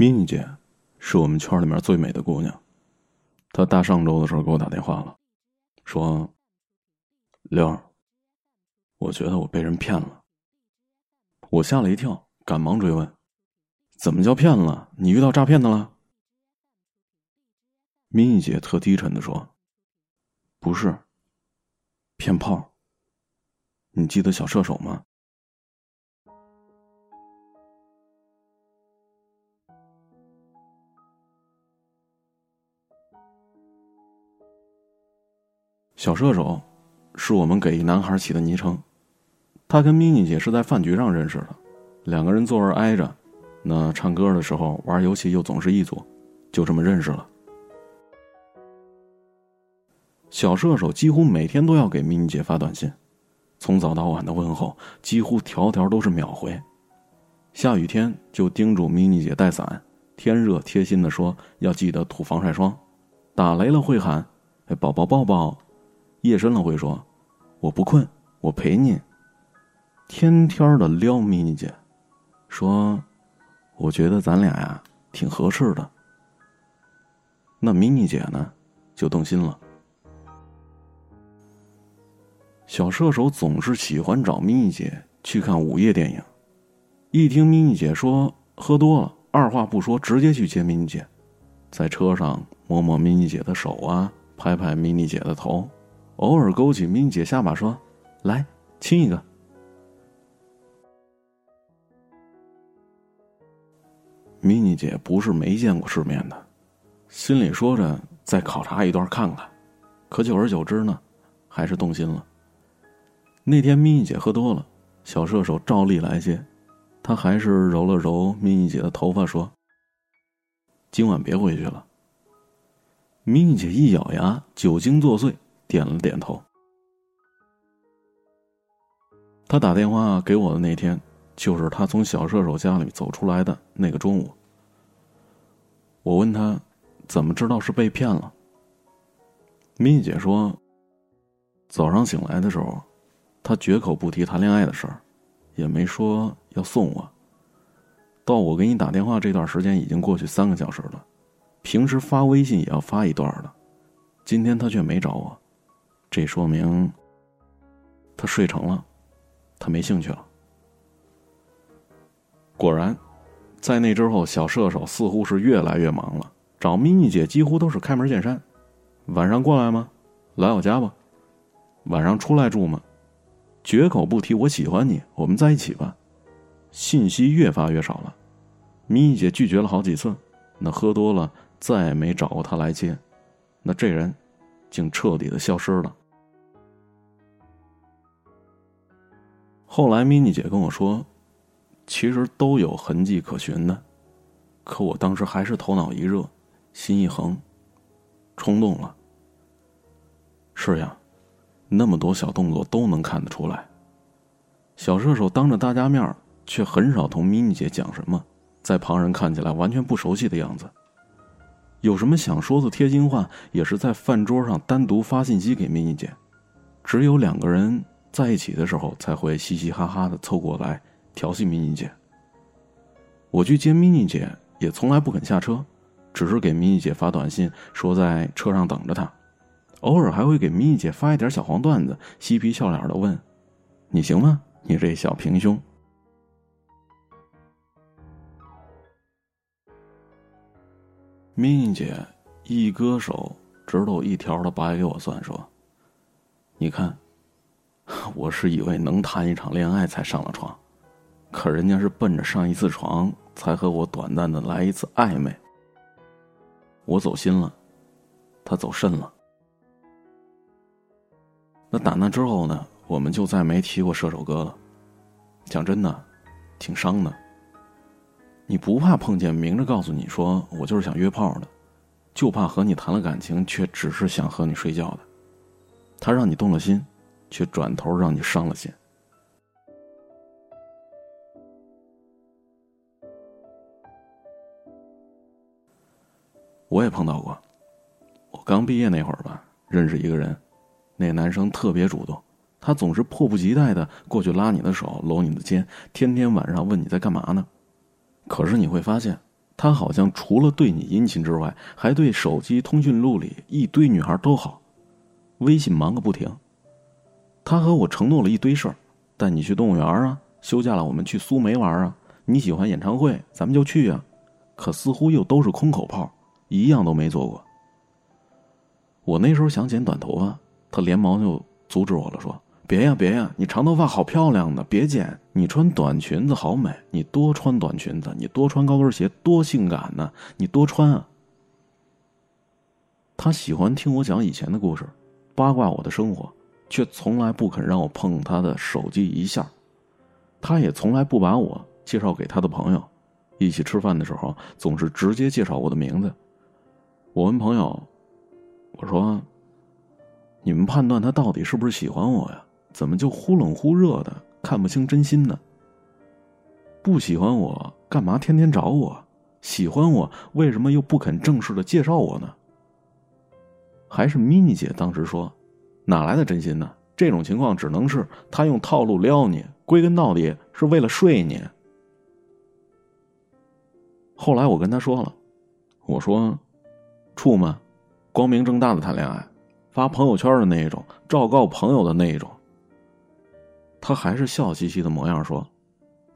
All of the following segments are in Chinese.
咪咪姐是我们圈里面最美的姑娘，她大上周的时候给我打电话了，说：“六儿，我觉得我被人骗了。”我吓了一跳，赶忙追问：“怎么叫骗了？你遇到诈骗的了？”咪咪姐特低沉的说：“不是，骗炮。你记得小射手吗？”小射手，是我们给一男孩起的昵称。他跟咪咪姐是在饭局上认识的，两个人座位挨着，那唱歌的时候玩游戏又总是一组，就这么认识了。小射手几乎每天都要给咪咪姐发短信，从早到晚的问候几乎条条都是秒回。下雨天就叮嘱咪咪姐带伞，天热贴心的说要记得涂防晒霜，打雷了会喊“哎宝宝抱抱”。夜深了会说：“我不困，我陪你。”天天的撩咪咪姐，说：“我觉得咱俩呀挺合适的。”那咪咪姐呢，就动心了。小射手总是喜欢找咪咪姐去看午夜电影，一听咪咪姐说喝多了，二话不说直接去接咪咪姐，在车上摸摸咪咪姐的手啊，拍拍咪咪姐的头。偶尔勾起咪姐下巴说：“来亲一个。”咪咪姐不是没见过世面的，心里说着再考察一段看看，可久而久之呢，还是动心了。那天咪咪姐喝多了，小射手照例来接，他还是揉了揉咪咪姐的头发说：“今晚别回去了。”咪咪姐一咬牙，酒精作祟。点了点头。他打电话给我的那天，就是他从小射手家里走出来的那个中午。我问他，怎么知道是被骗了？咪姐说，早上醒来的时候，他绝口不提谈恋爱的事儿，也没说要送我。到我给你打电话这段时间已经过去三个小时了，平时发微信也要发一段的，今天他却没找我。这说明，他睡成了，他没兴趣了。果然，在那之后，小射手似乎是越来越忙了，找咪咪姐几乎都是开门见山：“晚上过来吗？来我家吧。晚上出来住吗？绝口不提我喜欢你，我们在一起吧。”信息越发越少了，咪咪姐拒绝了好几次，那喝多了再也没找过他来接，那这人竟彻底的消失了。后来，咪咪姐跟我说，其实都有痕迹可循的，可我当时还是头脑一热，心一横，冲动了。是呀，那么多小动作都能看得出来。小射手当着大家面却很少同咪咪姐讲什么，在旁人看起来完全不熟悉的样子。有什么想说的贴心话，也是在饭桌上单独发信息给咪咪姐，只有两个人。在一起的时候才会嘻嘻哈哈的凑过来调戏咪咪姐。我去接咪咪姐也从来不肯下车，只是给咪咪姐发短信说在车上等着她，偶尔还会给咪咪姐发一点小黄段子，嬉皮笑脸的问：“你行吗？你这小平胸。”咪咪姐一割手指头一条的掰给我算说：“你看。”我是以为能谈一场恋爱才上了床，可人家是奔着上一次床才和我短暂的来一次暧昧。我走心了，他走肾了。那打那之后呢，我们就再没提过射手哥了。讲真的，挺伤的。你不怕碰见明着告诉你说我就是想约炮的，就怕和你谈了感情却只是想和你睡觉的。他让你动了心。却转头让你伤了心。我也碰到过，我刚毕业那会儿吧，认识一个人，那男生特别主动，他总是迫不及待的过去拉你的手，搂你的肩，天天晚上问你在干嘛呢。可是你会发现，他好像除了对你殷勤之外，还对手机通讯录里一堆女孩都好，微信忙个不停。他和我承诺了一堆事儿，带你去动物园啊，休假了我们去苏梅玩啊，你喜欢演唱会咱们就去啊，可似乎又都是空口炮，一样都没做过。我那时候想剪短头发，他连忙就阻止我了，说。别呀别呀，你长头发好漂亮的，别剪。你穿短裙子好美，你多穿短裙子，你多穿高跟鞋多性感呢，你多穿啊。他喜欢听我讲以前的故事，八卦我的生活，却从来不肯让我碰他的手机一下。他也从来不把我介绍给他的朋友，一起吃饭的时候总是直接介绍我的名字。我问朋友，我说：“你们判断他到底是不是喜欢我呀？”怎么就忽冷忽热的，看不清真心呢？不喜欢我，干嘛天天找我？喜欢我，为什么又不肯正式的介绍我呢？还是咪咪姐当时说，哪来的真心呢？这种情况只能是他用套路撩你，归根到底是为了睡你。后来我跟他说了，我说，处吗？光明正大的谈恋爱，发朋友圈的那一种，昭告朋友的那一种。他还是笑嘻嘻的模样，说：“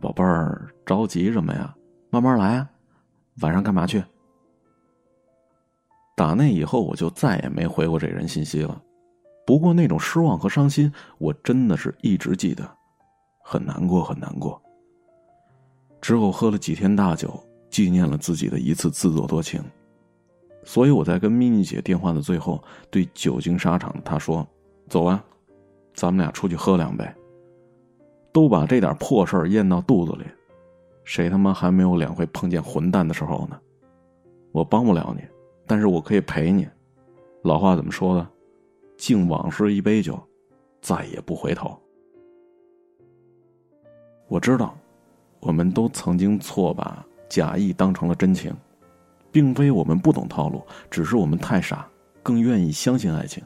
宝贝儿，着急什么呀？慢慢来啊。晚上干嘛去？”打那以后，我就再也没回过这人信息了。不过那种失望和伤心，我真的是一直记得，很难过，很难过。之后喝了几天大酒，纪念了自己的一次自作多情。所以我在跟咪咪姐电话的最后，对久经沙场的她说：“走啊，咱们俩出去喝两杯。”都把这点破事儿咽到肚子里，谁他妈还没有两回碰见混蛋的时候呢？我帮不了你，但是我可以陪你。老话怎么说的？敬往事一杯酒，再也不回头。我知道，我们都曾经错把假意当成了真情，并非我们不懂套路，只是我们太傻，更愿意相信爱情。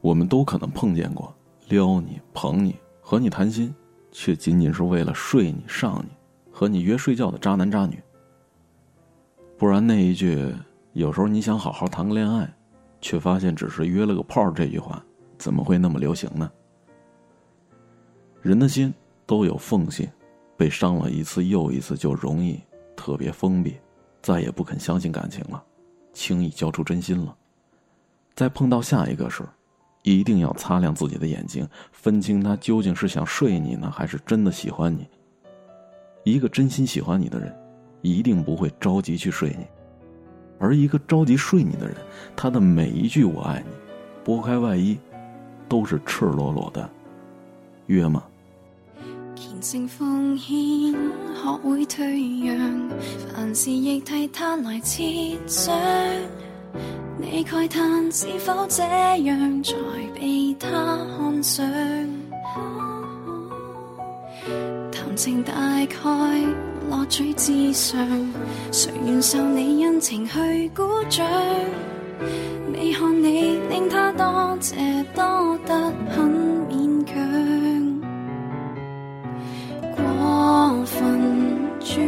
我们都可能碰见过撩你、捧你、和你谈心。却仅仅是为了睡你、上你、和你约睡觉的渣男渣女。不然那一句“有时候你想好好谈个恋爱，却发现只是约了个炮”这句话，怎么会那么流行呢？人的心都有缝隙，被伤了一次又一次，就容易特别封闭，再也不肯相信感情了，轻易交出真心了。再碰到下一个时，一定要擦亮自己的眼睛，分清他究竟是想睡你呢，还是真的喜欢你。一个真心喜欢你的人，一定不会着急去睡你；而一个着急睡你的人，他的每一句“我爱你”，拨开外衣，都是赤裸裸的。约吗？虔诚奉献，学会退让，凡事亦替他来设想。你慨叹是否这样才被他看上？谈情大概乐趣至上，谁愿受你恩情去鼓掌？你看你令他多谢多得很勉强，过分主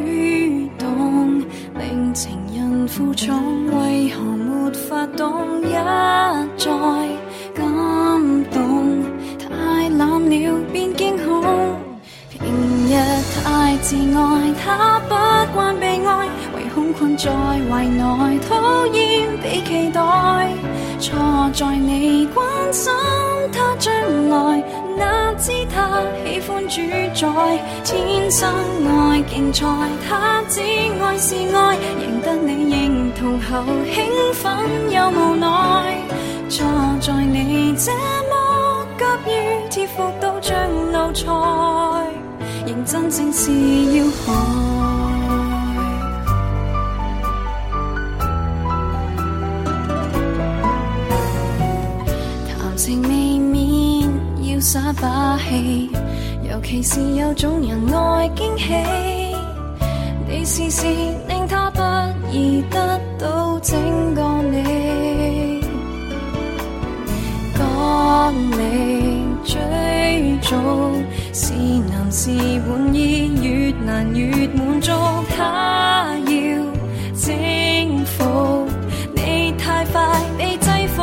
动令情人负重，为何？发动一再感动，太冷了。自爱，他不惯被爱，唯恐困在怀内，讨厌被期待。错在你关心他将来，哪知他喜欢主宰，天生爱竞赛，他只爱是爱，赢得你认同后兴奋又无奈。错在你这么急于贴服到像奴才，真正是要害。谈情未免要耍把戏，尤其是有种人爱惊喜。你事事令他不易得到整个你，赶你追逐是满意，越难越满足。他要征服你太快，被制服。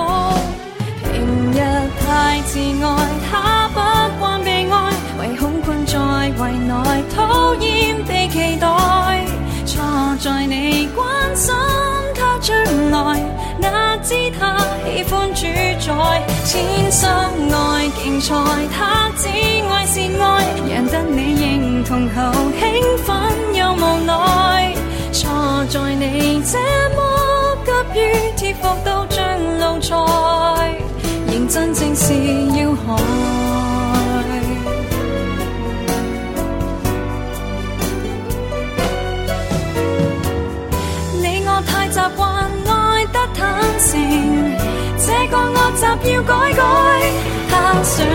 平日太自爱，他不惯被爱，唯恐困在围内，讨厌被期待。错在你关心他将来，哪知他喜欢主宰，千心爱竞赛，他只。是爱，让得你认同后兴奋又无奈，错在你这么急于贴服到像奴才，认真正是要害。你我太习惯爱得坦诚，这个恶习要改改。他想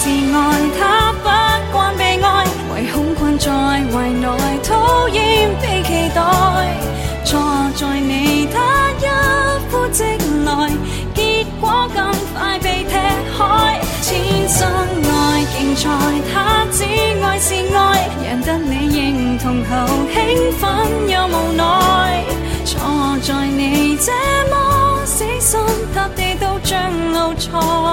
自爱，他不惯被爱，唯恐困在怀内，讨厌被期待。错在你他一呼即来，结果更快被踢开。千生爱竞赛，他只爱是爱，让得你认同后兴奋又无奈。错在你这么死心塌地，都像奴才。